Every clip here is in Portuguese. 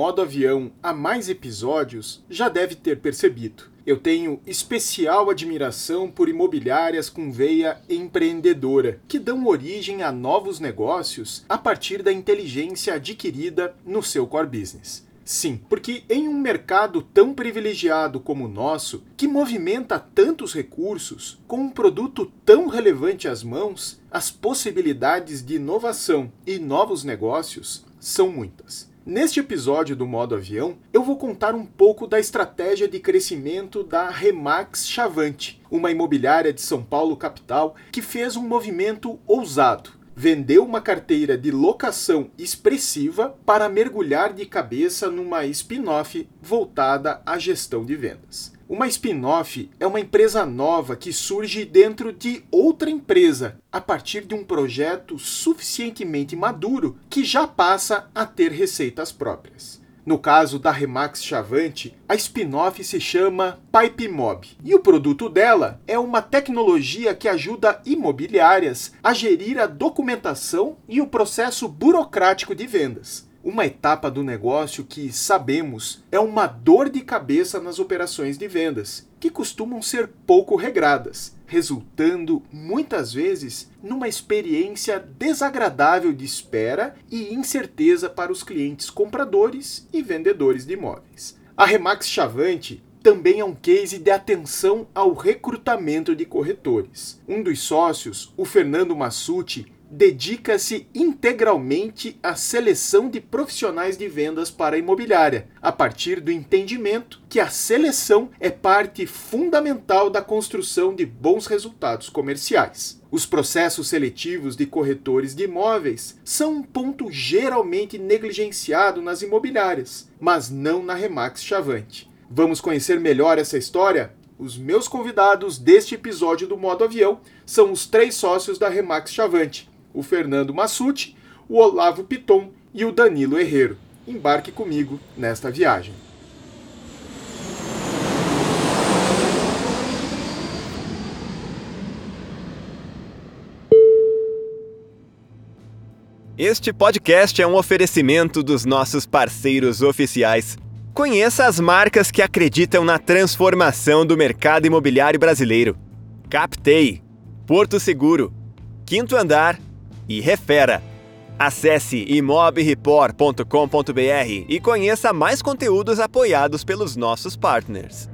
Modo avião há mais episódios já deve ter percebido. Eu tenho especial admiração por imobiliárias com veia empreendedora, que dão origem a novos negócios a partir da inteligência adquirida no seu core business. Sim, porque em um mercado tão privilegiado como o nosso, que movimenta tantos recursos, com um produto tão relevante às mãos, as possibilidades de inovação e novos negócios são muitas. Neste episódio do modo avião, eu vou contar um pouco da estratégia de crescimento da Remax Chavante, uma imobiliária de São Paulo capital que fez um movimento ousado. Vendeu uma carteira de locação expressiva para mergulhar de cabeça numa spin-off voltada à gestão de vendas. Uma spin-off é uma empresa nova que surge dentro de outra empresa a partir de um projeto suficientemente maduro que já passa a ter receitas próprias. No caso da Remax Chavante, a spin-off se chama PipeMob e o produto dela é uma tecnologia que ajuda imobiliárias a gerir a documentação e o processo burocrático de vendas uma etapa do negócio que, sabemos, é uma dor de cabeça nas operações de vendas, que costumam ser pouco regradas, resultando muitas vezes numa experiência desagradável de espera e incerteza para os clientes compradores e vendedores de imóveis. A Remax Chavante também é um case de atenção ao recrutamento de corretores. Um dos sócios, o Fernando Massucci, dedica-se integralmente à seleção de profissionais de vendas para a imobiliária, a partir do entendimento que a seleção é parte fundamental da construção de bons resultados comerciais. Os processos seletivos de corretores de imóveis são um ponto geralmente negligenciado nas imobiliárias, mas não na Remax Chavante. Vamos conhecer melhor essa história? Os meus convidados deste episódio do Modo Avião são os três sócios da Remax Chavante, o Fernando Massucci, o Olavo Piton e o Danilo Herrero. Embarque comigo nesta viagem. Este podcast é um oferecimento dos nossos parceiros oficiais. Conheça as marcas que acreditam na transformação do mercado imobiliário brasileiro. Captei, Porto Seguro, Quinto Andar e refera. Acesse imobreport.com.br e conheça mais conteúdos apoiados pelos nossos partners.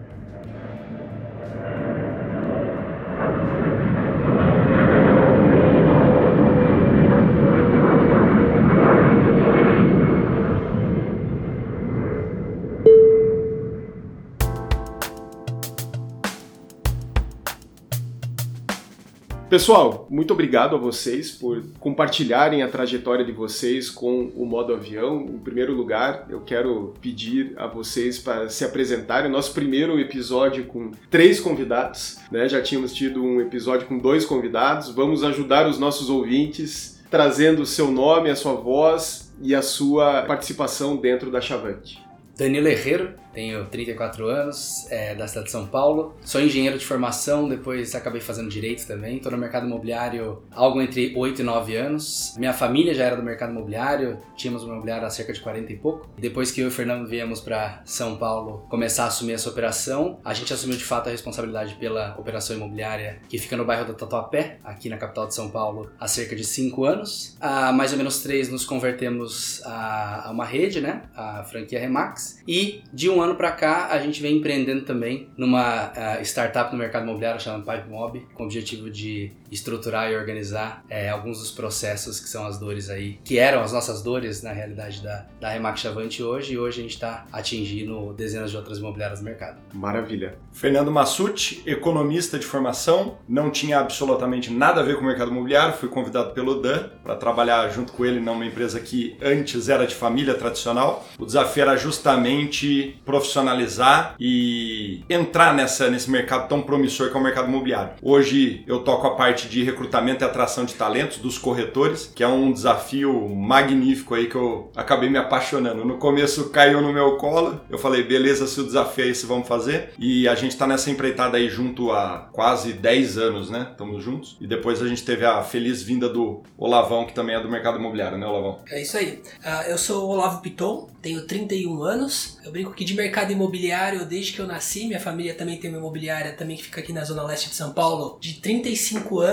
Pessoal, muito obrigado a vocês por compartilharem a trajetória de vocês com o modo avião. Em primeiro lugar, eu quero pedir a vocês para se apresentarem. Nosso primeiro episódio com três convidados, né? Já tínhamos tido um episódio com dois convidados. Vamos ajudar os nossos ouvintes trazendo o seu nome, a sua voz e a sua participação dentro da Chavante. Danilo Herrero, tenho 34 anos, é, da cidade de São Paulo. Sou engenheiro de formação, depois acabei fazendo direito também. Estou no mercado imobiliário algo entre 8 e 9 anos. Minha família já era do mercado imobiliário, tínhamos um imobiliário há cerca de 40 e pouco. Depois que eu e o Fernando viemos para São Paulo começar a assumir essa operação, a gente assumiu de fato a responsabilidade pela operação imobiliária que fica no bairro do Tatuapé, aqui na capital de São Paulo, há cerca de 5 anos. Há mais ou menos 3 nos convertemos a, a uma rede, né? A franquia Remax. E de um ano ano para cá, a gente vem empreendendo também numa uh, startup no mercado imobiliário chamada PipeMob, com o objetivo de estruturar e organizar é, alguns dos processos que são as dores aí, que eram as nossas dores na realidade da, da Remax Chavante hoje, e hoje a gente está atingindo dezenas de outras imobiliárias no mercado. Maravilha. Fernando Massucci, economista de formação, não tinha absolutamente nada a ver com o mercado imobiliário, fui convidado pelo Dan para trabalhar junto com ele numa empresa que antes era de família tradicional. O desafio era justamente profissionalizar e entrar nessa, nesse mercado tão promissor que é o mercado imobiliário. Hoje eu toco a parte de recrutamento e atração de talentos dos corretores, que é um desafio magnífico aí que eu acabei me apaixonando. No começo caiu no meu colo, eu falei, beleza, se o desafio é esse, vamos fazer. E a gente está nessa empreitada aí junto há quase 10 anos, né? Estamos juntos. E depois a gente teve a feliz vinda do Olavão, que também é do mercado imobiliário, né, Olavão? É isso aí. Uh, eu sou o Olavo Piton, tenho 31 anos. Eu brinco que de mercado imobiliário, desde que eu nasci, minha família também tem uma imobiliária também que fica aqui na zona leste de São Paulo, de 35 anos.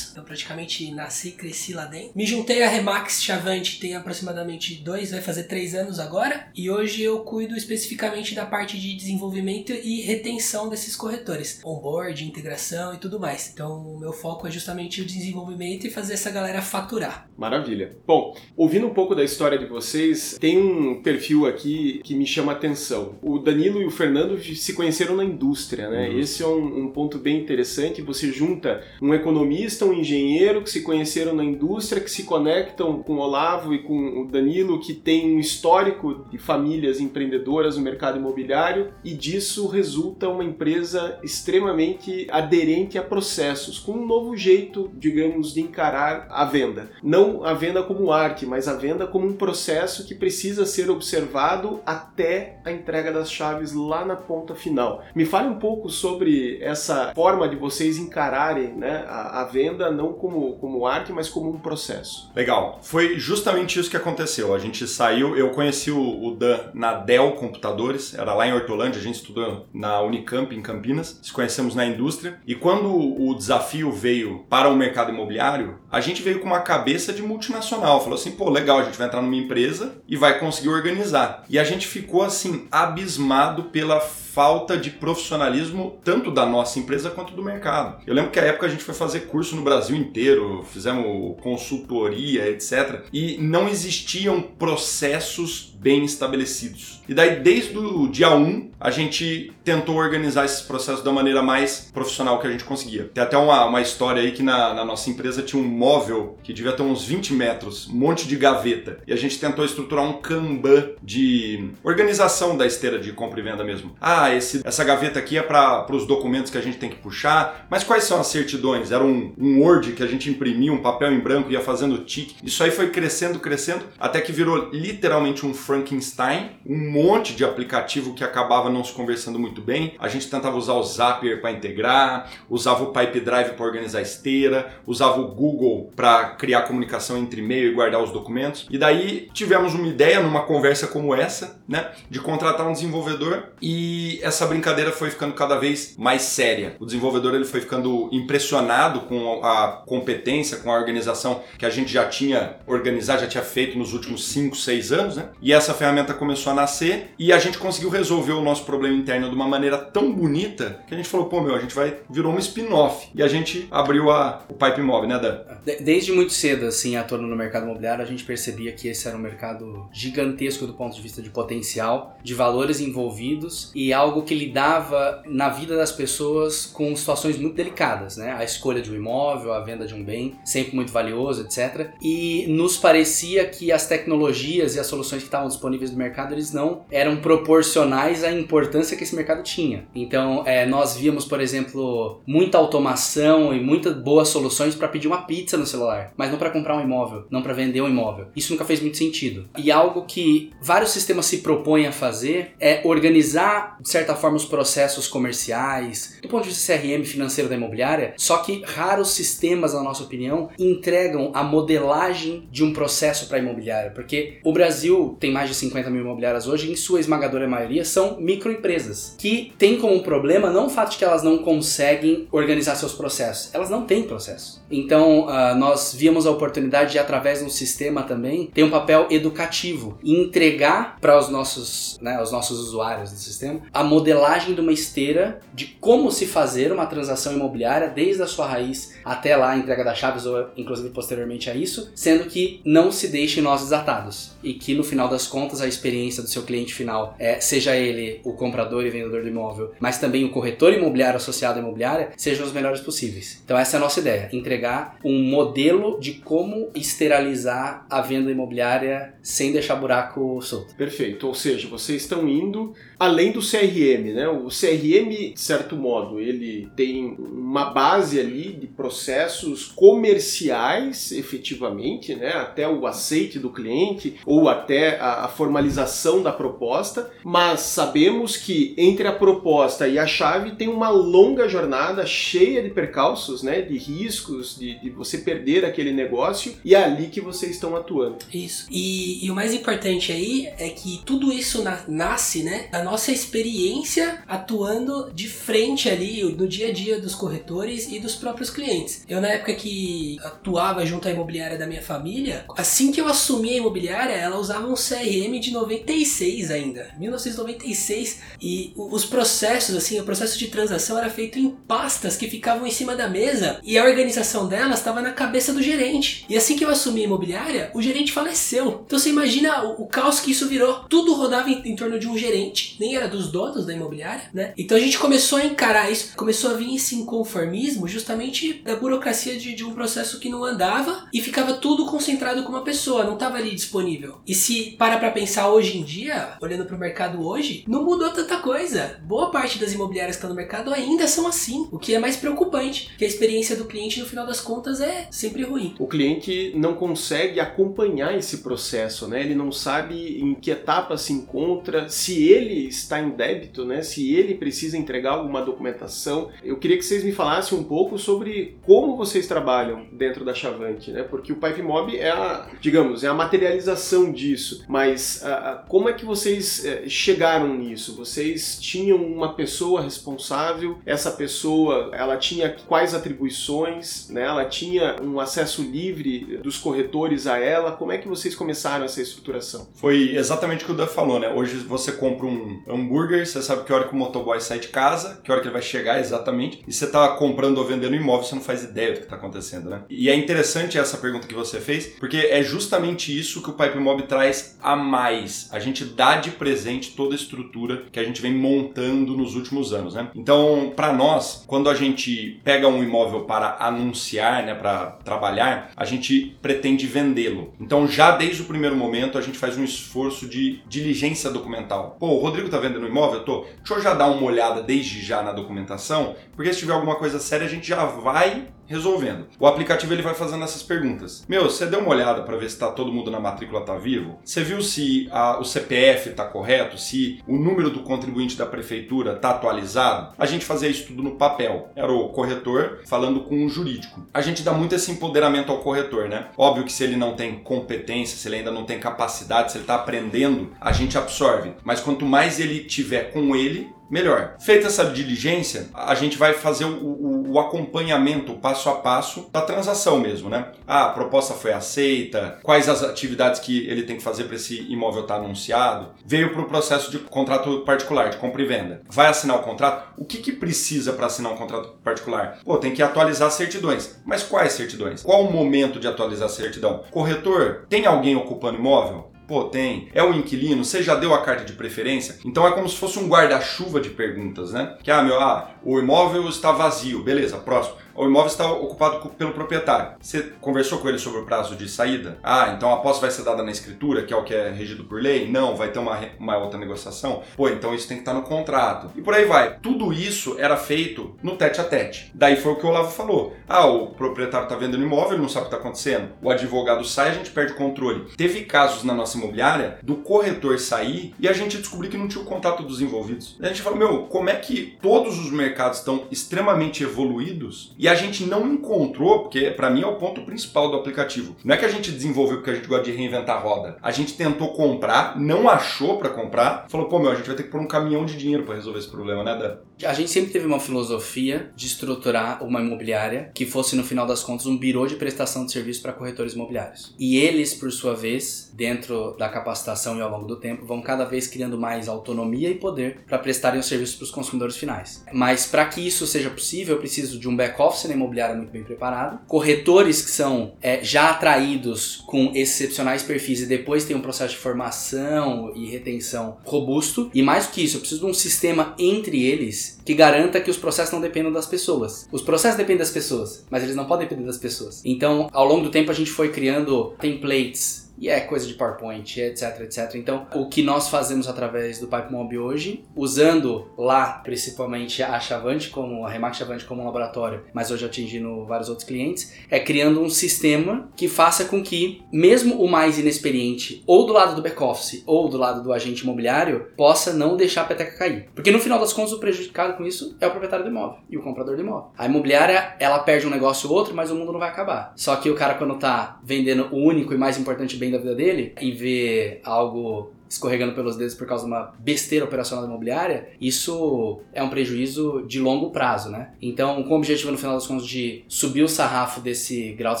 Eu praticamente nasci e cresci lá dentro. Me juntei a Remax Chavante tem aproximadamente dois, vai fazer três anos agora. E hoje eu cuido especificamente da parte de desenvolvimento e retenção desses corretores. Onboard, integração e tudo mais. Então o meu foco é justamente o desenvolvimento e fazer essa galera faturar. Maravilha. Bom, ouvindo um pouco da história de vocês, tem um perfil aqui que me chama a atenção. O Danilo e o Fernando se conheceram na indústria, né? Uhum. Esse é um, um, ponto bem interessante. Você junta um economista, um engenheiro que se conheceram na indústria, que se conectam com o Olavo e com o Danilo, que tem um histórico de famílias empreendedoras no mercado imobiliário, e disso resulta uma empresa extremamente aderente a processos, com um novo jeito, digamos, de encarar a venda. Não a venda como arte, mas a venda como um processo que precisa ser observado até a entrega das chaves lá na ponta final. Me fale um pouco sobre essa forma de vocês encararem né, a, a venda não como, como arte, mas como um processo. Legal. Foi justamente isso que aconteceu. A gente saiu, eu conheci o, o Dan na Dell Computadores, era lá em Hortolândia, a gente estudou na Unicamp em Campinas, se conhecemos na indústria. E quando o desafio veio para o mercado imobiliário, a gente veio com uma cabeça de multinacional. Falou assim, pô, legal, a gente vai entrar numa empresa e vai conseguir organizar. E a gente ficou assim abismado pela falta de profissionalismo tanto da nossa empresa quanto do mercado. Eu lembro que a época a gente foi fazer curso no Brasil inteiro, fizemos consultoria, etc. E não existiam processos bem estabelecidos. E daí, desde o dia 1, a gente tentou organizar esses processos da maneira mais profissional que a gente conseguia. Tem até uma, uma história aí que na, na nossa empresa tinha um móvel que devia ter uns 20 metros, um monte de gaveta. E a gente tentou estruturar um Kanban de organização da esteira de compra e venda mesmo. Ah, esse, essa gaveta aqui é para os documentos que a gente tem que puxar, mas quais são as certidões? Era um, um Word que a gente imprimia, um papel em branco, ia fazendo tique. Isso aí foi crescendo, crescendo, até que virou literalmente um Frankenstein, um monte de aplicativo que acabava não se conversando muito bem. A gente tentava usar o Zapier para integrar, usava o Pipe Drive para organizar esteira, usava o Google para criar comunicação entre e-mail e guardar os documentos. E daí tivemos uma ideia numa conversa como essa, né, de contratar um desenvolvedor e essa brincadeira foi ficando cada vez mais séria. O desenvolvedor ele foi ficando impressionado com a competência, com a organização que a gente já tinha organizado, já tinha feito nos últimos 5, 6 anos, né? E essa ferramenta começou a nascer e a gente conseguiu resolver o nosso problema interno de uma maneira tão bonita que a gente falou, pô, meu, a gente vai virou um spin-off e a gente abriu a, o Pipe Mob, né, Dan? Desde muito cedo, assim, atuando no mercado imobiliário, a gente percebia que esse era um mercado gigantesco do ponto de vista de potencial, de valores envolvidos e algo que lidava na vida das pessoas com situações muito delicadas, né? A escolha de um imóvel, a venda de um bem, sempre muito valioso, etc. E nos parecia que as tecnologias e as soluções que estavam disponíveis no mercado, eles não eram proporcionais à importância que esse mercado tinha. Então, é, nós víamos, por exemplo, muita automação e muitas boas soluções para pedir uma pizza no celular, mas não para comprar um imóvel, não para vender um imóvel. Isso nunca fez muito sentido. E algo que vários sistemas se propõem a fazer é organizar, de certa forma, os processos comerciais, do ponto de vista CRM financeiro da imobiliária, só que raros sistemas, na nossa opinião, entregam a modelagem de um processo para imobiliária, porque o Brasil tem mais de 50 mil imobiliárias hoje, em sua esmagadora maioria, são microempresas, que têm como problema não o fato de que elas não conseguem organizar seus processos, elas não têm processo. Então, uh, nós víamos a oportunidade de, através de um sistema também, ter um papel educativo e entregar para os nossos, né, os nossos usuários do sistema a modelagem de uma esteira de como se fazer uma transação imobiliária desde a sua raiz até lá a entrega das chaves ou inclusive posteriormente a isso, sendo que não se deixem nós desatados e que no final das contas a experiência do seu cliente final, é, seja ele o comprador e vendedor do imóvel, mas também o corretor imobiliário associado à imobiliária, sejam os melhores possíveis. Então essa é a nossa ideia, entregar um modelo de como esteralizar a venda imobiliária sem deixar buraco solto. Perfeito, ou seja, vocês estão indo além do CRM, né? O CRM, de certo modo, ele tem uma base ali de processos comerciais, efetivamente, né? Até o aceite do cliente ou até a, formalização da proposta, mas sabemos que entre a proposta e a chave tem uma longa jornada cheia de percalços, né? De riscos, de, de você perder aquele negócio e é ali que vocês estão atuando. Isso. E, e o mais importante aí é que tudo isso na, nasce, né? Da nossa experiência atuando de frente ali no dia a dia dos corretores e dos próprios clientes. Eu, na época que atuava junto à imobiliária da minha família, assim que eu assumi a imobiliária, ela usava um CRM de 96 ainda, 1996, e os processos, assim, o processo de transação era feito em pastas que ficavam em cima da mesa e a organização delas estava na cabeça do gerente. E assim que eu assumi a imobiliária, o gerente faleceu. Então você imagina o, o caos que isso virou. Tudo rodava em, em torno de um gerente, nem era dos donos da imobiliária, né? Então a gente começou a encarar isso, começou a vir esse inconformismo justamente da burocracia de, de um processo que não andava e ficava tudo concentrado com uma pessoa, não estava ali disponível. E se para pra pensar hoje em dia, olhando para o mercado hoje, não mudou tanta coisa. Boa parte das imobiliárias que estão no mercado ainda são assim, o que é mais preocupante, que a experiência do cliente no final das contas é sempre ruim. O cliente não consegue acompanhar esse processo, né? Ele não sabe em que etapa se encontra, se ele está em débito, né? Se ele precisa entregar alguma documentação. Eu queria que vocês me falassem um pouco sobre como vocês trabalham dentro da Chavante, né? Porque o PipeMob é a, digamos, é a materialização disso. Mas uh, como é que vocês uh, chegaram nisso? Vocês tinham uma pessoa responsável? Essa pessoa, ela tinha quais atribuições? Né? Ela tinha um acesso livre dos corretores a ela? Como é que vocês começaram essa estruturação? Foi exatamente o que o Dan falou, né? Hoje você compra um hambúrguer, você sabe que hora que o motoboy sai de casa, que hora que ele vai chegar exatamente, e você está comprando ou vendendo imóvel, você não faz ideia do que está acontecendo, né? E é interessante essa pergunta que você fez, porque é justamente isso que o Pipe Mob traz a mais. A gente dá de presente toda a estrutura que a gente vem montando nos últimos anos, né? Então, para nós, quando a gente pega um imóvel para anunciar, né, para trabalhar, a gente pretende vendê-lo. Então, já desde o primeiro momento, a gente faz um esforço de diligência documental. Pô, o Rodrigo tá vendendo um imóvel? Tô. Deixa eu já dar uma olhada desde já na documentação, porque se tiver alguma coisa séria, a gente já vai resolvendo. O aplicativo ele vai fazendo essas perguntas. Meu, você deu uma olhada para ver se tá todo mundo na matrícula tá vivo? Você viu se a, o CPF tá correto? Se o número do contribuinte da prefeitura tá atualizado? A gente fazia isso tudo no papel. Era o corretor falando com o jurídico. A gente dá muito esse empoderamento ao corretor, né? Óbvio que se ele não tem competência, se ele ainda não tem capacidade, se ele tá aprendendo, a gente absorve. Mas quanto mais ele tiver com ele, melhor. Feita essa diligência, a gente vai fazer o, o, o, acompanhamento passo a passo da transação mesmo, né? Ah, a proposta foi aceita, quais as atividades que ele tem que fazer para esse imóvel estar tá anunciado. Veio para o processo de contrato particular, de compra e venda. Vai assinar o contrato? O que, que precisa para assinar um contrato particular? Pô, tem que atualizar certidões. Mas quais certidões? Qual o momento de atualizar a certidão? Corretor, tem alguém ocupando imóvel? Pô, tem. É o inquilino? Você já deu a carta de preferência? Então é como se fosse um guarda-chuva de perguntas, né? Que, ah, meu, ah, o imóvel está vazio. Beleza, próximo o imóvel está ocupado pelo proprietário. Você conversou com ele sobre o prazo de saída? Ah, então a posse vai ser dada na escritura, que é o que é regido por lei? Não, vai ter uma, uma outra negociação? Pô, então isso tem que estar no contrato. E por aí vai. Tudo isso era feito no tete a tete. Daí foi o que o Olavo falou. Ah, o proprietário está vendendo imóvel, não sabe o que está acontecendo. O advogado sai, a gente perde o controle. Teve casos na nossa imobiliária do corretor sair e a gente descobriu que não tinha o contato dos envolvidos. A gente falou, meu, como é que todos os mercados estão extremamente evoluídos e a gente não encontrou, porque para mim é o ponto principal do aplicativo. Não é que a gente desenvolveu porque a gente gosta de reinventar a roda. A gente tentou comprar, não achou para comprar, falou, pô, meu, a gente vai ter que pôr um caminhão de dinheiro para resolver esse problema, né, Dan? A gente sempre teve uma filosofia de estruturar uma imobiliária que fosse, no final das contas, um birô de prestação de serviço para corretores imobiliários. E eles, por sua vez, dentro da capacitação e ao longo do tempo, vão cada vez criando mais autonomia e poder para prestarem os serviços para os consumidores finais. Mas para que isso seja possível, eu preciso de um back-office na imobiliária muito bem preparado, corretores que são é, já atraídos com excepcionais perfis e depois tem um processo de formação e retenção robusto, e mais do que isso, eu preciso de um sistema entre eles que garanta que os processos não dependam das pessoas. Os processos dependem das pessoas, mas eles não podem depender das pessoas. Então, ao longo do tempo, a gente foi criando templates e é coisa de PowerPoint, etc, etc. Então, o que nós fazemos através do PipeMob hoje, usando lá principalmente a Chavante como a Remax Chavante como um laboratório, mas hoje atingindo vários outros clientes, é criando um sistema que faça com que mesmo o mais inexperiente, ou do lado do back office, ou do lado do agente imobiliário, possa não deixar a peteca cair. Porque no final das contas o prejudicado com isso é o proprietário do imóvel e o comprador do imóvel. A imobiliária, ela perde um negócio ou outro, mas o mundo não vai acabar. Só que o cara quando tá vendendo o único e mais importante bem da vida dele e ver algo escorregando pelos dedos por causa de uma besteira operacional imobiliária, isso é um prejuízo de longo prazo, né? Então, com o objetivo no final das contas de subir o sarrafo desse grau de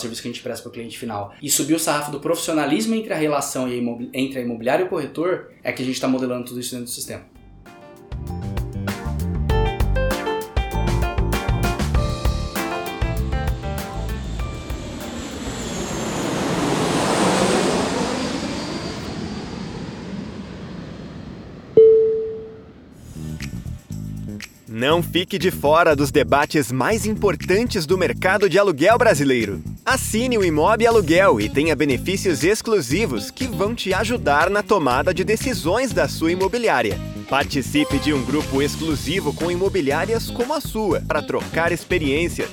serviço que a gente presta para o cliente final e subir o sarrafo do profissionalismo entre a relação entre a imobiliária e o corretor, é que a gente está modelando tudo isso dentro do sistema. Não fique de fora dos debates mais importantes do mercado de aluguel brasileiro. Assine o Imob Aluguel e tenha benefícios exclusivos que vão te ajudar na tomada de decisões da sua imobiliária. Participe de um grupo exclusivo com imobiliárias como a sua para trocar experiências.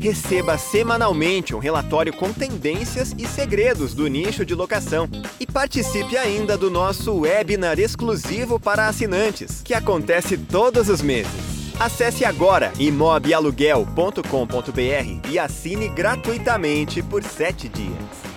Receba semanalmente um relatório com tendências e segredos do nicho de locação. E participe ainda do nosso webinar exclusivo para assinantes, que acontece todos os meses. Acesse agora imobialuguel.com.br e assine gratuitamente por 7 dias.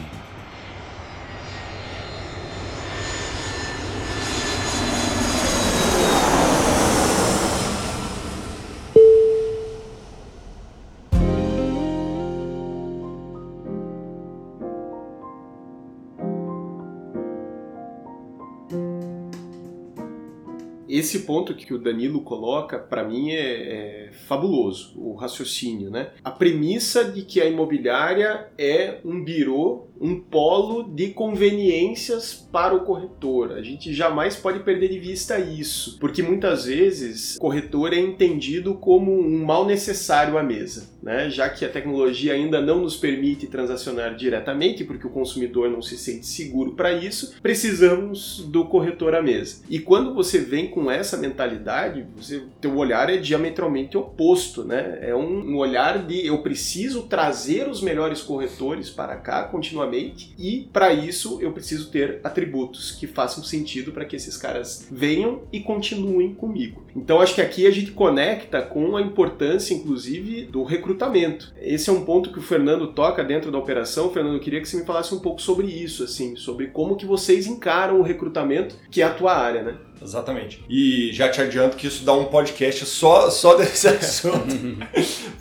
Esse ponto que o Danilo coloca, para mim, é, é, fabuloso, o raciocínio, né? A premissa de que a imobiliária é um birô, um polo de conveniências para o corretor. A gente jamais pode perder de vista isso, porque muitas vezes o corretor é entendido como um mal necessário à mesa, né? Já que a tecnologia ainda não nos permite transacionar diretamente, porque o consumidor não se sente seguro para isso, precisamos do corretor à mesa. E quando você vem com essa mentalidade, você, teu olhar é diametralmente oposto, né? É um, um olhar de eu preciso trazer os melhores corretores para cá continuamente e para isso eu preciso ter atributos que façam sentido para que esses caras venham e continuem comigo. Então acho que aqui a gente conecta com a importância, inclusive, do recrutamento. Esse é um ponto que o Fernando toca dentro da operação. Fernando, eu queria que você me falasse um pouco sobre isso, assim, sobre como que vocês encaram o recrutamento, que é a tua área, né? Exatamente. E já te adianto que isso dá um podcast só, só desse assunto.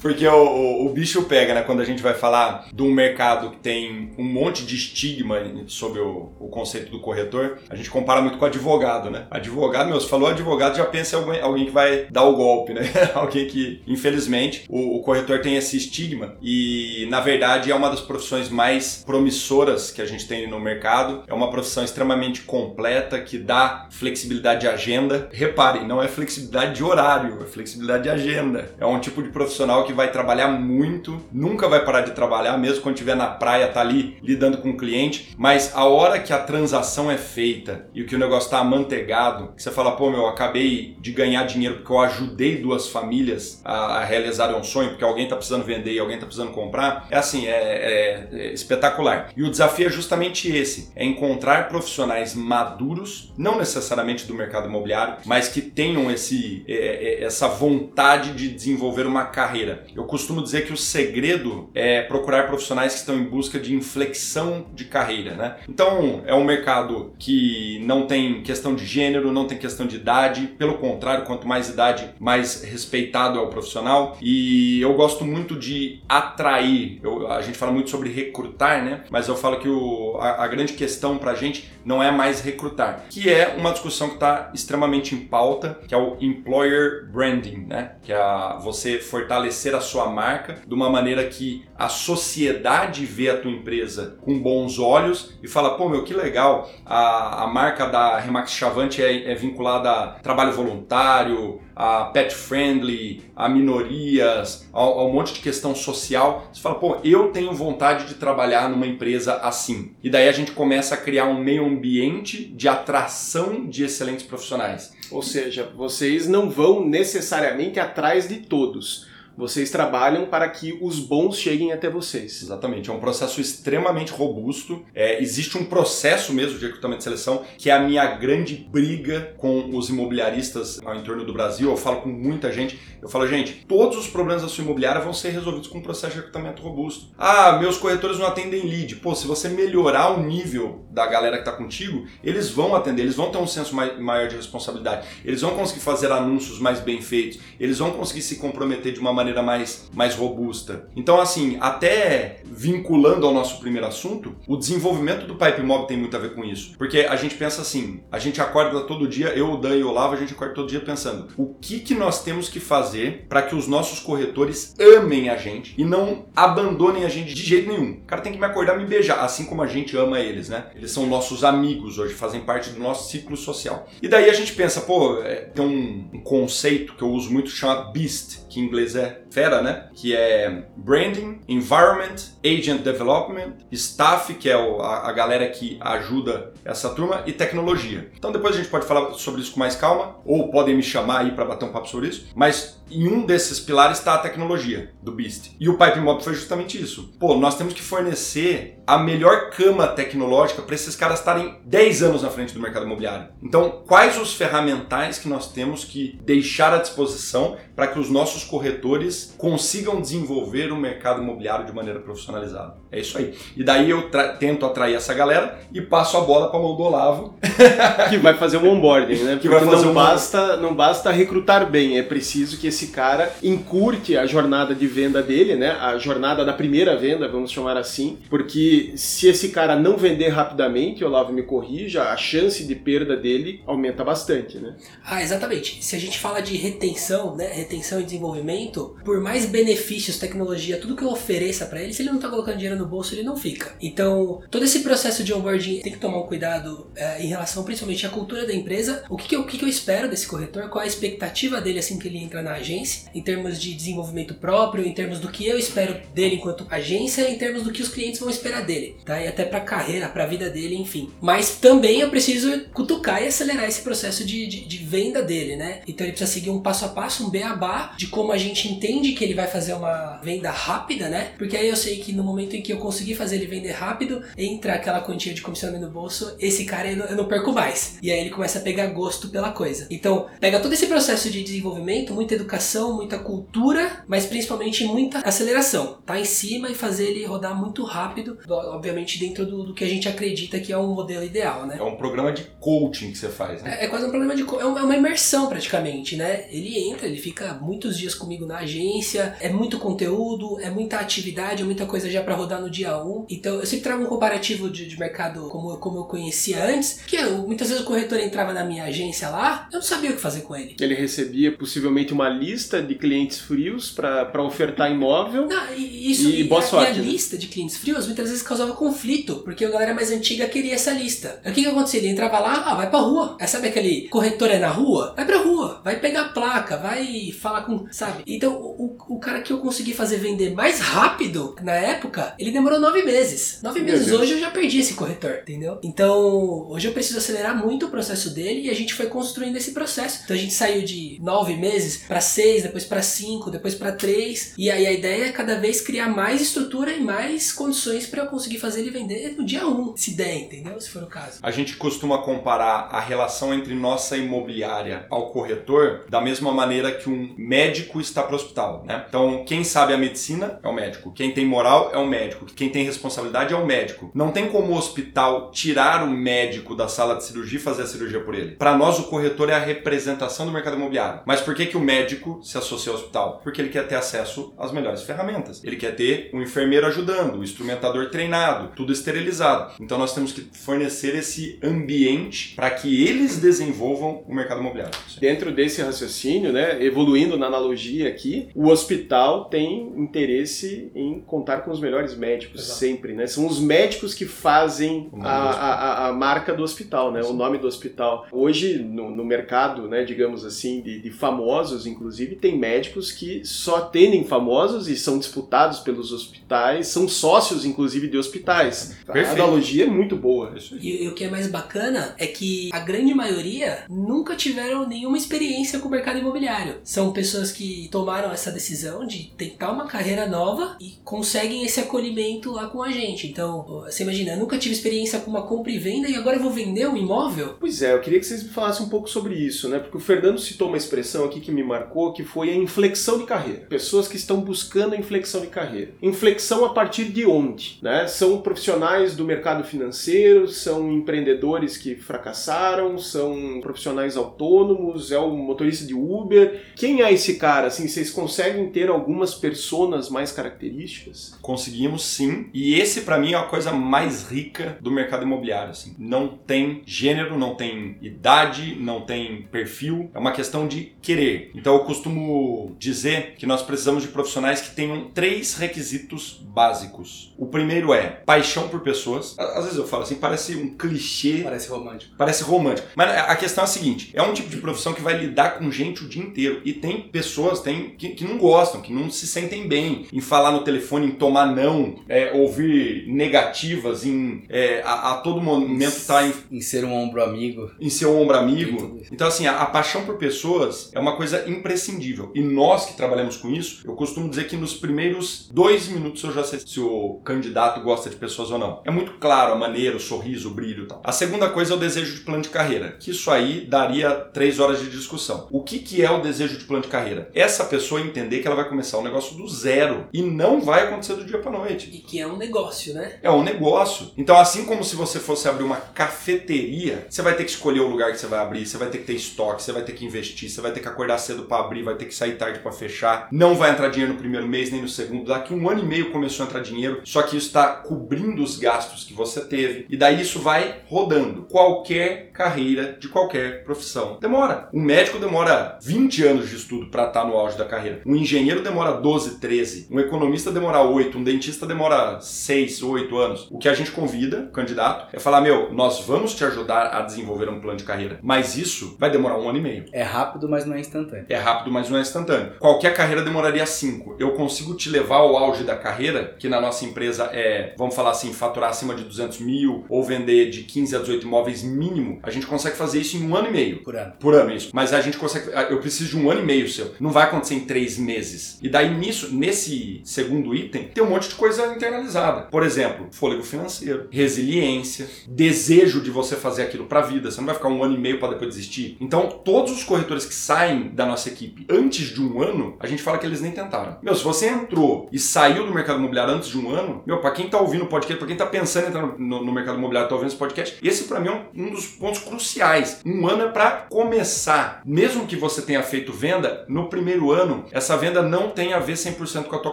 Porque o, o, o, bicho pega, né? Quando a gente vai falar de um mercado que tem um monte de estigma sobre o, o conceito do corretor, a gente compara muito com advogado, né? Advogado, meu, você falou advogado, já pensa em alguém, alguém que vai dar o golpe, né? alguém que, infelizmente, o, o corretor tem esse estigma e, na verdade, é uma das profissões mais promissoras que a gente tem no mercado. É uma profissão extremamente completa que dá flexibilidade flexibilidade de agenda. Reparem, não é flexibilidade de horário, é flexibilidade de agenda. É um tipo de profissional que vai trabalhar muito, nunca vai parar de trabalhar, mesmo quando estiver na praia, tá ali lidando com o cliente. Mas a hora que a transação é feita e que o negócio está amanteigado, você fala, pô, meu, acabei de ganhar dinheiro porque eu ajudei duas famílias a, a realizarem um sonho, porque alguém está precisando vender e alguém está precisando comprar, é assim, é, é, é espetacular. E o desafio é justamente esse: é encontrar profissionais maduros, não necessariamente do mercado imobiliário, mas que tenham esse, é, é, essa vontade de desenvolver uma carreira. Eu costumo dizer que o segredo é procurar profissionais que estão em busca de inflexão de carreira, né? Então, é um mercado que não tem questão de gênero, não tem questão de idade, pelo contrário, quanto mais idade, mais respeitado é o profissional. E eu gosto muito de atrair. Eu, a gente fala muito sobre recrutar, né? Mas eu falo que o, a, a grande questão pra gente não é mais recrutar, que é uma discussão que está extremamente em pauta, que é o employer branding, né? Que é você fortalecer a sua marca de uma maneira que a sociedade vê a tua empresa com bons olhos e fala, pô, meu, que legal, a, a marca da Remax Chavante é, é vinculada a trabalho voluntário, a pet friendly, a minorias, a, um monte de questão social. Você fala, pô, eu tenho vontade de trabalhar numa empresa assim. E daí a gente começa a criar um meio ambiente de atração de excelentes profissionais. Ou seja, vocês não vão necessariamente atrás de todos vocês trabalham para que os bons cheguem até vocês. Exatamente, é um processo extremamente robusto. É, existe um processo mesmo de recrutamento de seleção que é a minha grande briga com os imobiliaristas ao entorno do Brasil. Eu falo com muita gente. Eu falo, gente, todos os problemas da sua imobiliária vão ser resolvidos com um processo de recrutamento robusto. Ah, meus corretores não atendem lead. Pô, se você melhorar o nível da galera que está contigo, eles vão atender, eles vão ter um senso maior de responsabilidade, eles vão conseguir fazer anúncios mais bem feitos, eles vão conseguir se comprometer de uma maneira mais, mais robusta. Então, assim, até vinculando ao nosso primeiro assunto, o desenvolvimento do Pipe Mob tem muito a ver com isso. Porque a gente pensa assim, a gente acorda todo dia, eu, o Dan e o Olavo, a gente acorda todo dia pensando, o que, que nós temos que fazer para que os nossos corretores amem a gente e não abandonem a gente de jeito nenhum. O cara tem que me acordar e me beijar, assim como a gente ama eles, né? Eles são nossos amigos hoje, fazem parte do nosso ciclo social. E daí a gente pensa, pô, é, tem um, conceito que eu uso muito chamado BEAST, que em inglês é fera, né? Que é Branding, Environment, Agent Development, Staff, que é a, galera que ajuda essa turma, e tecnologia. Então depois a gente pode falar sobre isso com mais calma, ou podem me chamar aí para bater um papo sobre isso, mas em um desses pilares está a tecnologia do Beast. E o Pipe Mob foi justamente isso. Pô, nós temos que fornecer a melhor cama tecnológica para esses caras estarem 10 anos na frente do mercado imobiliário. Então, quais os ferramentais que nós temos que deixar à disposição para que os nossos corretores consigam desenvolver o mercado imobiliário de maneira profissionalizada? É isso aí. E daí eu tento atrair essa galera e passo a bola para mão do Olavo. que vai fazer um onboarding, né? Porque que vai fazer não, um... basta, não basta recrutar bem, é preciso que esse esse cara encurte a jornada de venda dele, né? A jornada da primeira venda, vamos chamar assim, porque se esse cara não vender rapidamente, Olavo me corrija, a chance de perda dele aumenta bastante, né? Ah, exatamente. Se a gente fala de retenção, né? Retenção e desenvolvimento, por mais benefícios, tecnologia, tudo que eu ofereça para ele, se ele não tá colocando dinheiro no bolso, ele não fica. Então, todo esse processo de onboarding tem que tomar um cuidado é, em relação principalmente à cultura da empresa. O que, que, eu, o que, que eu espero desse corretor? Qual a expectativa dele assim que ele entra na agência? Agência, em termos de desenvolvimento próprio, em termos do que eu espero dele enquanto agência, em termos do que os clientes vão esperar dele, tá? E até para carreira, para a vida dele, enfim. Mas também eu preciso cutucar e acelerar esse processo de, de, de, venda dele, né? Então ele precisa seguir um passo a passo, um beabá de como a gente entende que ele vai fazer uma venda rápida, né? Porque aí eu sei que no momento em que eu conseguir fazer ele vender rápido, entra aquela quantia de comissionamento no bolso, esse cara eu não, eu não perco mais. E aí ele começa a pegar gosto pela coisa. Então, pega todo esse processo de desenvolvimento, muita educação educação, muita cultura, mas principalmente muita aceleração. Tá em cima e fazer ele rodar muito rápido, obviamente dentro do, do que a gente acredita que é um modelo ideal, né? É um programa de coaching que você faz, né? É, é quase um programa de é, é uma imersão praticamente, né? Ele entra, ele fica muitos dias comigo na agência, é muito conteúdo, é muita atividade, é muita coisa já para rodar no dia 1. Então eu sempre trago um comparativo de, de mercado como, como eu conhecia antes, que eu, muitas vezes o corretor entrava na minha agência lá, eu não sabia o que fazer com ele. Ele recebia possivelmente uma lista de clientes frios para ofertar imóvel. Não, e isso, e, e boa sorte. E a né? lista de clientes frios muitas vezes causava conflito, porque a galera mais antiga queria essa lista. O que que acontecia? Ele entrava lá, ah, vai pra rua. Aí sabe aquele corretor é na rua? Vai pra rua, vai pegar a placa, vai falar com, sabe? Então, o, o cara que eu consegui fazer vender mais rápido na época, ele ele demorou nove meses. Nove Meu meses Deus. hoje eu já perdi esse corretor, entendeu? Então, hoje eu preciso acelerar muito o processo dele e a gente foi construindo esse processo. Então a gente saiu de nove meses para seis, depois para cinco, depois para três. E aí a ideia é cada vez criar mais estrutura e mais condições para eu conseguir fazer ele vender no dia um, se der, entendeu? Se for o caso. A gente costuma comparar a relação entre nossa imobiliária ao corretor da mesma maneira que um médico está para o hospital, né? Então, quem sabe a medicina é o médico, quem tem moral é o médico, quem tem responsabilidade é o médico. Não tem como o hospital tirar o médico da sala de cirurgia e fazer a cirurgia por ele. Para nós, o corretor é a representação do mercado imobiliário. Mas por que, que o médico se associa ao hospital? Porque ele quer ter acesso às melhores ferramentas. Ele quer ter um enfermeiro ajudando, um instrumentador treinado, tudo esterilizado. Então nós temos que fornecer esse ambiente para que eles desenvolvam o mercado imobiliário. Dentro desse raciocínio, né, evoluindo na analogia aqui, o hospital tem interesse em contar com os melhores médicos Exato. sempre, né? São os médicos que fazem a, a- a marca do hospital, né? O nome do hospital. Hoje, no, no mercado, né, digamos assim, de, de famosos, inclusive, tem médicos que só atendem famosos e são disputados pelos hospitais, são sócios, inclusive, de hospitais. A Perfeito. analogia é muito boa. Isso aí. E, e o que é mais bacana é que a grande maioria nunca tiveram nenhuma experiência com o mercado imobiliário. São pessoas que tomaram essa decisão de tentar uma carreira nova e conseguem esse acolhimento lá com a gente. Então, você imagina, eu nunca tive experiência com uma compra e venda e agora eu vou vender um imóvel? Pois é, eu queria que vocês me falassem um pouco sobre isso, né? Porque o Fernando citou uma expressão aqui que me marcou, que foi a inflexão de carreira. Pessoas que estão buscando a inflexão de carreira. Inflexão a partir de onde? Né? São profissionais do mercado financeiro, são empreendedores que fracassaram, são profissionais autônomos, é o motorista de Uber. Quem é esse cara? Assim, vocês conseguem ter algumas personas mais características? Conseguimos sim, e esse pra mim é a coisa mais rica do mercado imobiliário. Assim. Não tem gênero, não tem idade, não tem perfil, é uma questão de querer. Então eu costumo dizer que nós precisamos de profissionais que tenham três requisitos básicos. O primeiro é paixão por pessoas. Às vezes eu falo assim, parece um clichê Parece romântico. Parece romântico. Mas a questão é a seguinte: é um tipo de profissão que vai lidar com gente o dia inteiro. E tem pessoas tem, que, que não gostam, que não se sentem bem em falar no telefone, em tomar não, é, ouvir negativas, em é, a, a todo momento estar em, Em ser um ombro amigo. em seu ombro Tem amigo. Então, assim, a, a paixão por pessoas é uma coisa imprescindível. E nós que trabalhamos com isso, eu costumo dizer que nos primeiros dois minutos eu já sei se o candidato gosta de pessoas ou não. É muito claro a maneira, o sorriso, o brilho e tal. A segunda coisa é o desejo de plano de carreira, que isso aí daria três horas de discussão. O que, que é o desejo de plano de carreira? Essa pessoa entender que ela vai começar um negócio do zero e não vai acontecer do dia para noite. E que é um negócio, né? É um negócio. Então, assim como se você fosse abrir uma cafeteria, você vai ter que escolher o lugar que você vai abrir, você vai ter que ter estoque, você vai ter que investir, você vai ter que acordar cedo para abrir, vai ter que sair tarde para fechar. Não vai entrar dinheiro no primeiro mês nem no segundo. Daqui um ano e meio começou a entrar dinheiro, só que isso está cobrindo os gastos que você teve. E daí isso vai rodando. Qualquer carreira de qualquer profissão demora. Um médico demora 20 anos de estudo para estar no auge da carreira. Um engenheiro demora 12, 13. Um economista demora 8. Um dentista demora 6, 8 anos. O que a gente convida o candidato é falar: meu, nós vamos te ajudar a desenvolver um plano de carreira. Mas isso vai demorar um ano e meio. É rápido, mas não é instantâneo. É rápido, mas não é instantâneo. Qualquer carreira demoraria 5. Eu consigo te levar ao auge da carreira, que na nossa empresa é, vamos falar assim, faturar acima de 200 mil ou vender de 15 a 18 imóveis mínimo. A gente consegue fazer isso em um ano e meio. Por ano. Por ano, isso. Mas a gente consegue. Eu preciso de um ano e meio seu. Não vai acontecer em três meses. E daí, nisso, nesse segundo item, tem um monte de coisa internalizada. Por exemplo, fôlego financeiro, resiliência, desejo de você fazer aquilo pra vida. Você não vai ficar um ano e meio para depois desistir. Então, todos os corretores que saem da nossa equipe antes de um ano, a gente fala que eles nem tentaram. Meu, se você entrou e saiu do mercado imobiliário antes de um ano, meu, pra quem tá ouvindo o podcast, pra quem tá pensando em entrar no, no- mercado imobiliário, tá ouvindo esse podcast, esse pra mim é um, um dos pontos cruciais. Um ano é pra começar. Mesmo que você tenha feito venda, no primeiro ano, essa venda não tem a ver 100% com a tua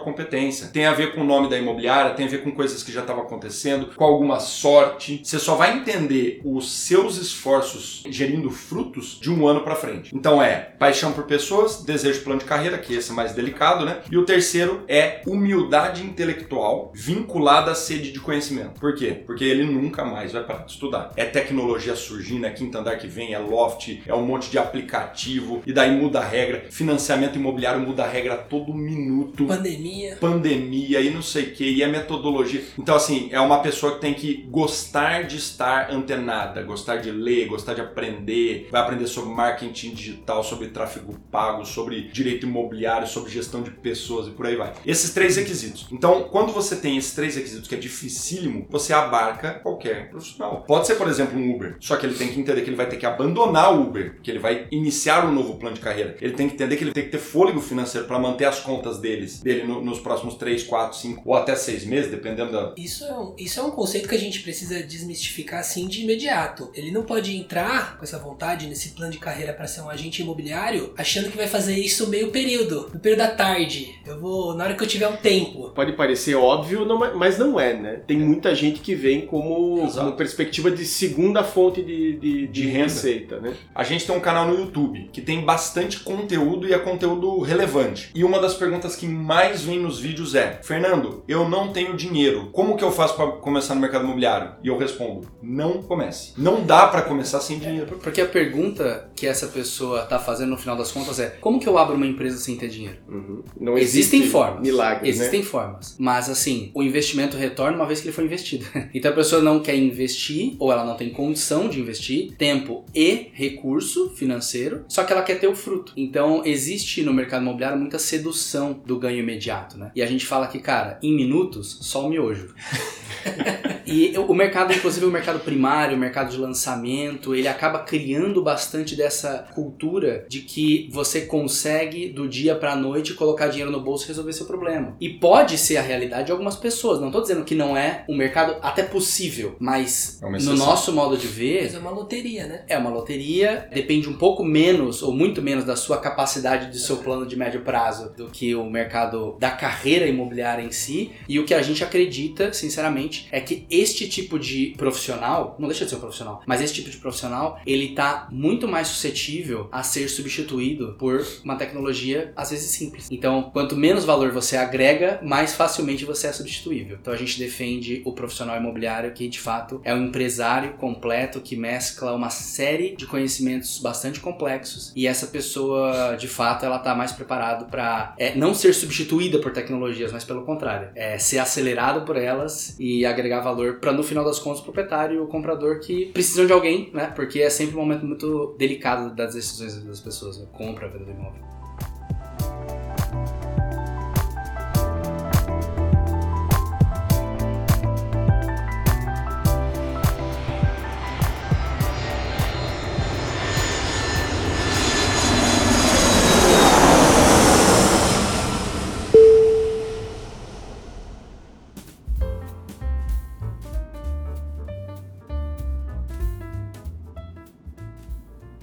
competência. Tem a ver com o nome da imobiliária, tem a ver com coisas que já estavam acontecendo, com alguma sorte. Você só vai entender os seus esforços gerindo frutos de um ano pra frente. Então é paixão por pessoas, desejo de plano de carreira, que esse é mais delicado, né? E o terceiro é humildade intelectual vinculada à sede de conhecimento. Por quê? Porque ele nunca mais vai parar de estudar. É tecnologia surgindo, é quinto andar que vem, é loft, é um monte de aplicativo, e daí muda a regra. Financiamento imobiliário muda a regra a todo minuto Pandemia. pandemia e não sei o que, e a metodologia. Então, assim, é uma pessoa que tem que gostar de estar antenada, gostar de ler, gostar de aprender, vai aprender sobre marketing digital, sobre tráfego pago, sobre direito imobiliário, sobre gestão de pessoas e por aí vai. Esses três requisitos. Então, quando você tem esses três requisitos que é dificílimo, você abarca qualquer profissional. Pode ser, por exemplo, um Uber, só que ele tem que entender que ele vai ter que abandonar o Uber, que ele vai iniciar um novo plano de carreira. Ele tem que entender que ele tem que ter fôlego financeiro para manter as contas deles, dele no, nos próximos 3, 4, 5 ou até 6 meses, dependendo da. Isso é, um, isso é um conceito que a gente precisa desmistificar assim de imediato. Ele não pode entrar com essa vontade nesse plano de carreira para ser um agente imobiliário achando que vai fazer isso meio período, no período da tarde. Eu vou, na hora que eu tiver um tempo. Pode parecer óbvio, não, mas não é, né? Tem muita gente que vem como, como perspectiva de segunda fonte de, de, de, de receita, né? A gente tem um canal no YouTube que tem bastante conteúdo e é conteúdo relevante. E uma das perguntas que mais vem nos vídeos é: Fernando, eu não tenho dinheiro. Como que eu faço para começar no mercado imobiliário? E eu respondo: não comece. Não dá para começar sem dinheiro. Porque a pergunta que essa pessoa tá fazendo no final das contas é: como que eu abro uma empresa sem ter dinheiro? Uhum. Não Existem formas. Milagres, Existem né? formas. Mas assim, o investimento retorna uma vez que ele foi investido. então a pessoa não quer investir ou ela não tem condição de investir tempo e recurso financeiro, só que ela quer ter o fruto. Então existe no mercado imobiliário muita sedução do ganho imediato, né? E a gente fala que, cara, em minutos, só o miojo. e o mercado, inclusive o mercado primário, o mercado de lançamento, ele acaba criando bastante dessa cultura de que você consegue do dia para noite colocar dinheiro no bolso e resolver seu problema. E pode ser a realidade de algumas pessoas. Não tô dizendo que não é um mercado até possível, mas É no nosso modo de ver, Mas é uma loteria, né? é uma loteria, depende um pouco menos ou muito menos da sua capacidade do seu plano de médio prazo do que o mercado da carreira imobiliária em si. E o que a gente acredita, sinceramente, é que este tipo de profissional, não deixa de ser um profissional, mas esse tipo de profissional, ele tá muito mais suscetível a ser substituído por uma tecnologia às vezes simples. Então, quanto menos valor você agrega, mais facilmente você é substituível. Então a gente defende o profissional imobiliário que de fato é um empresário completo que mescla uma série de conhecimentos bastante complexos e essa pessoa de fato ela tá mais preparado para não ser substituída por tecnologias, mas pelo contrário, é ser acelerado por elas e agregar valor para no final das contas o proprietário e o comprador que precisam de alguém, né? Porque é sempre um momento muito delicado das decisões das pessoas, né? compra, venda do imóvel.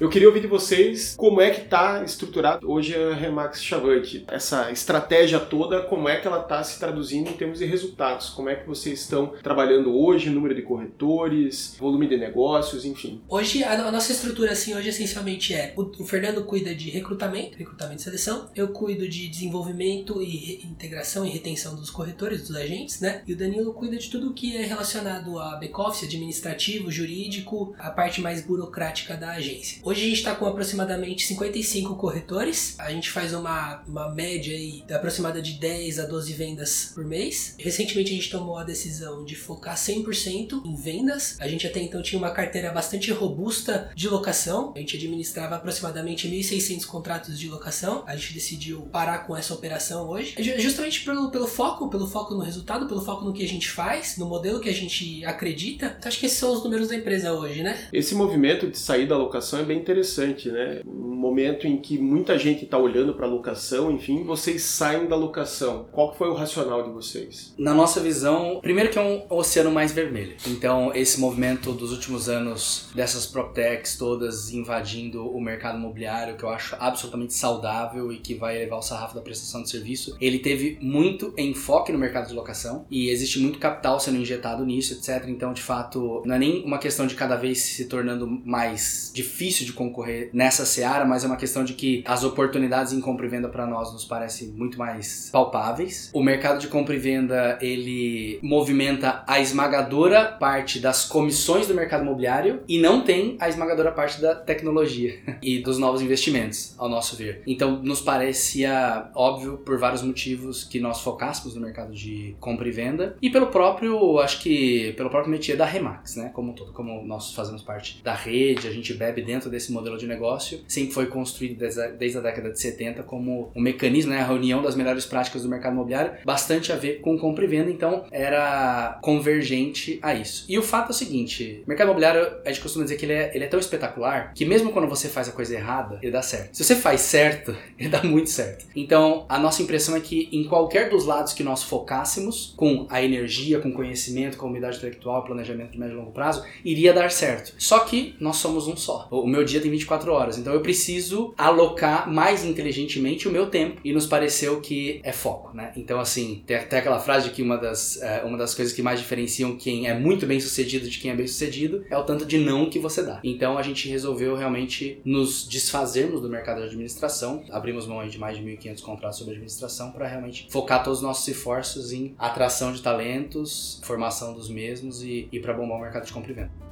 Eu queria ouvir de vocês como é que está estruturado hoje a Remax Chavante. Essa estratégia toda, como é que ela está se traduzindo em termos de resultados? Como é que vocês estão trabalhando hoje, número de corretores, volume de negócios, enfim. Hoje, a, nossa estrutura, assim, hoje essencialmente é: o, Fernando cuida de recrutamento, recrutamento e seleção, eu cuido de desenvolvimento e integração e retenção dos corretores, dos agentes, né? E o Danilo cuida de tudo que é relacionado a back-office, administrativo, jurídico, a parte mais burocrática da agência. Hoje a gente está com aproximadamente 55 corretores, a gente faz uma, uma média aí aproximada de 10 a 12 vendas por mês. Recentemente a gente tomou a decisão de focar 100% em vendas. A gente até então tinha uma carteira bastante robusta de locação. A gente administrava aproximadamente 1.600 contratos de locação. A gente decidiu parar com essa operação hoje. Ju- Justamente pelo, pelo foco, pelo foco no resultado, pelo foco no que a gente faz, no modelo que a gente acredita. Então acho que esses são os números da empresa hoje, né? Esse movimento de sair da locação é bem interessante, né? Um momento em que muita gente está olhando para a locação, enfim, vocês saem da locação. Qual foi o racional de vocês? Na nossa visão, primeiro que é um oceano mais vermelho. Então, esse movimento dos últimos anos, dessas PropTechs todas invadindo o mercado imobiliário, que eu acho absolutamente saudável e que vai elevar o sarrafo da prestação de serviço, ele teve muito enfoque no mercado de locação e existe muito capital sendo injetado nisso, etc. Então, de fato, não é nem uma questão de cada vez se tornando mais difícil difícil de concorrer nessa seara, mas é uma questão de que as oportunidades em compra e venda para nós nos parecem muito mais palpáveis. O mercado de compra e venda, ele movimenta a esmagadora parte das comissões do mercado imobiliário e não tem a esmagadora parte da tecnologia e dos novos investimentos, ao nosso ver. Então, nos parecia óbvio, por vários motivos, que nós focássemos no mercado de compra e venda e pelo próprio, acho que, pelo próprio métier da Remax, né? Como todo, como nós fazemos parte da rede, a gente bebe dentro desse modelo de negócio, sempre foi construído desde a, a década de 70 como um mecanismo, né? A reunião das melhores práticas do mercado imobiliário, bastante a ver com compra e venda, então era convergente a isso. E o fato é o seguinte, o mercado imobiliário, a gente costuma dizer que ele é, ele é tão espetacular que mesmo quando você faz a coisa errada, ele dá certo. Se você faz certo, ele dá muito certo. Então, a nossa impressão é que em qualquer dos lados que nós focássemos, com a energia, com conhecimento, com umidade intelectual, planejamento de médio e longo prazo, iria dar certo. Só que nós somos um só. O meu dia tem 24 horas, então eu preciso alocar mais inteligentemente o meu tempo. E nos pareceu que é foco, né? Então, assim, tem até aquela frase de que uma das, é, uma das coisas que mais diferenciam quem é muito bem sucedido de quem é bem sucedido é o tanto de não que você dá. Então, a gente resolveu realmente nos desfazermos do mercado de administração, abrimos mão de mais de 1.500 contratos sobre administração para realmente focar todos os nossos esforços em atração de talentos, formação dos mesmos e, e para bombar o mercado de compra e venda.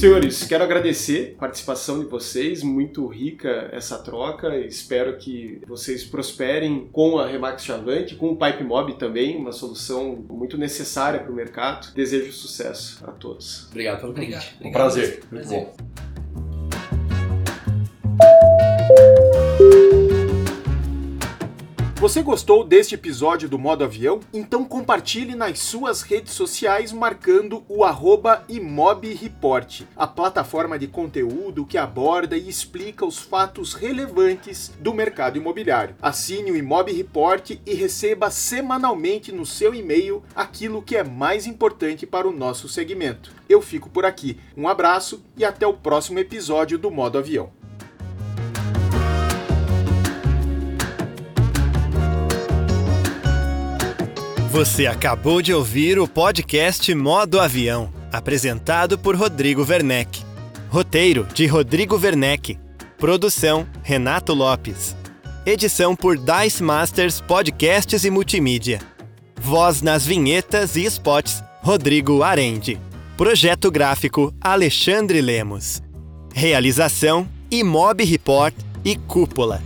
Senhores, quero agradecer a participação de vocês, muito rica essa troca. Espero que vocês prosperem com a Remax Chavante, com o Pipe Mob também, uma solução muito necessária para o mercado. Desejo sucesso a todos. Obrigado pelo convite. Obrigado. Um prazer. Muito bom. Você gostou deste episódio do Modo Avião? Então compartilhe nas suas redes sociais marcando o arroba ImobReport, a plataforma de conteúdo que aborda e explica os fatos relevantes do mercado imobiliário. Assine o Imob Report e receba semanalmente no seu e-mail aquilo que é mais importante para o nosso segmento. Eu fico por aqui. Um abraço e até o próximo episódio do Modo Avião. Você acabou de ouvir o podcast Modo Avião, apresentado por Rodrigo Werneck. Roteiro de Rodrigo Werneck. Produção Renato Lopes. Edição por Dice Masters Podcasts e Multimídia. Voz nas vinhetas e spots Rodrigo Arende. Projeto gráfico Alexandre Lemos. Realização Imob Report e Cúpula.